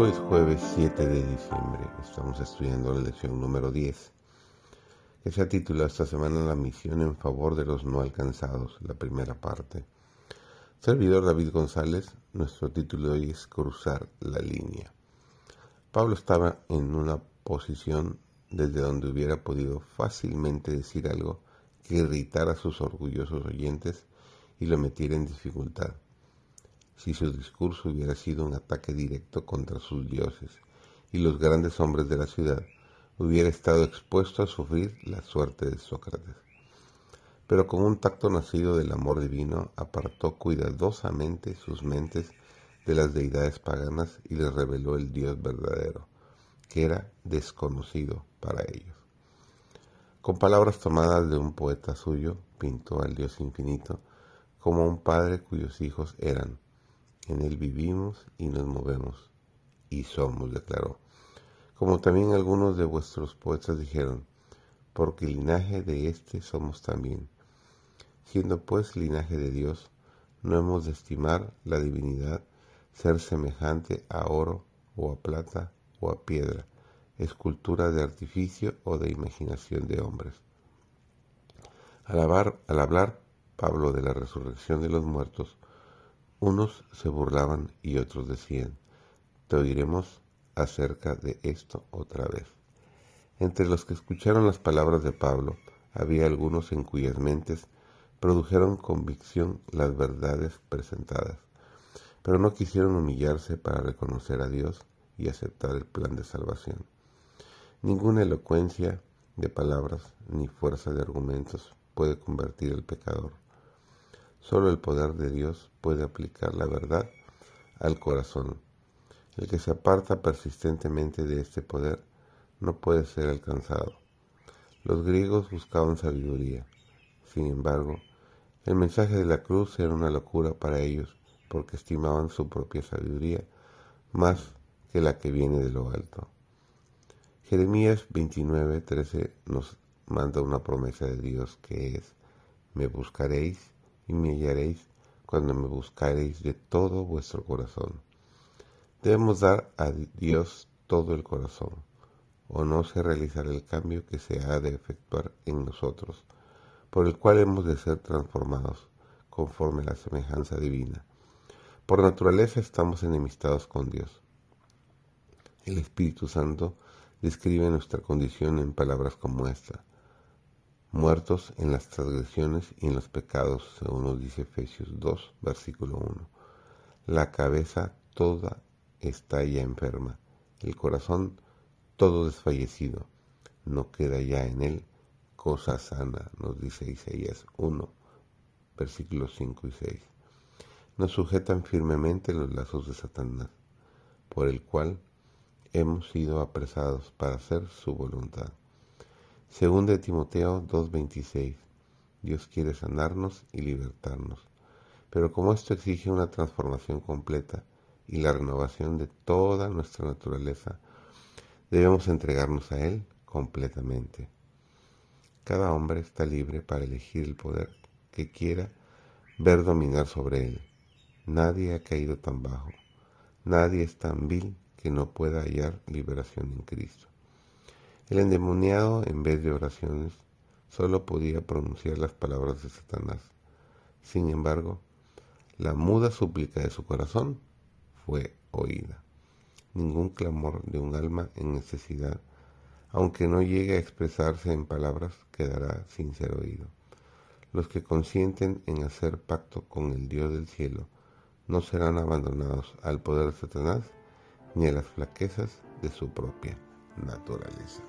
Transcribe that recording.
Hoy es jueves 7 de diciembre. Estamos estudiando la lección número 10, que se ha titulado esta semana La misión en favor de los no alcanzados, la primera parte. Servidor David González, nuestro título hoy es Cruzar la línea. Pablo estaba en una posición desde donde hubiera podido fácilmente decir algo que irritara a sus orgullosos oyentes y lo metiera en dificultad si su discurso hubiera sido un ataque directo contra sus dioses y los grandes hombres de la ciudad, hubiera estado expuesto a sufrir la suerte de Sócrates. Pero con un tacto nacido del amor divino, apartó cuidadosamente sus mentes de las deidades paganas y les reveló el Dios verdadero, que era desconocido para ellos. Con palabras tomadas de un poeta suyo, pintó al Dios infinito como un padre cuyos hijos eran en él vivimos y nos movemos y somos, declaró. Como también algunos de vuestros poetas dijeron, porque linaje de éste somos también. Siendo pues linaje de Dios, no hemos de estimar la divinidad ser semejante a oro o a plata o a piedra, escultura de artificio o de imaginación de hombres. Al al hablar Pablo de la resurrección de los muertos, unos se burlaban y otros decían, te oiremos acerca de esto otra vez. Entre los que escucharon las palabras de Pablo, había algunos en cuyas mentes produjeron convicción las verdades presentadas, pero no quisieron humillarse para reconocer a Dios y aceptar el plan de salvación. Ninguna elocuencia de palabras ni fuerza de argumentos puede convertir al pecador. Solo el poder de Dios puede aplicar la verdad al corazón. El que se aparta persistentemente de este poder no puede ser alcanzado. Los griegos buscaban sabiduría. Sin embargo, el mensaje de la cruz era una locura para ellos porque estimaban su propia sabiduría más que la que viene de lo alto. Jeremías 29:13 nos manda una promesa de Dios que es, me buscaréis y me hallaréis cuando me buscaréis de todo vuestro corazón. Debemos dar a Dios todo el corazón, o no se realizará el cambio que se ha de efectuar en nosotros, por el cual hemos de ser transformados conforme a la semejanza divina. Por naturaleza estamos enemistados con Dios. El Espíritu Santo describe nuestra condición en palabras como esta muertos en las transgresiones y en los pecados, según nos dice Efesios 2, versículo 1. La cabeza toda está ya enferma, el corazón todo desfallecido, no queda ya en él cosa sana, nos dice Isaías 1, versículos 5 y 6. Nos sujetan firmemente los lazos de Satanás, por el cual hemos sido apresados para hacer su voluntad. Según de Timoteo 2:26, Dios quiere sanarnos y libertarnos, pero como esto exige una transformación completa y la renovación de toda nuestra naturaleza, debemos entregarnos a Él completamente. Cada hombre está libre para elegir el poder que quiera ver dominar sobre él. Nadie ha caído tan bajo, nadie es tan vil que no pueda hallar liberación en Cristo. El endemoniado, en vez de oraciones, solo podía pronunciar las palabras de Satanás. Sin embargo, la muda súplica de su corazón fue oída. Ningún clamor de un alma en necesidad, aunque no llegue a expresarse en palabras, quedará sin ser oído. Los que consienten en hacer pacto con el Dios del cielo no serán abandonados al poder de Satanás ni a las flaquezas de su propia naturaleza.